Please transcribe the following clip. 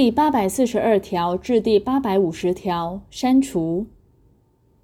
第八百四十二条至第八百五十条删除。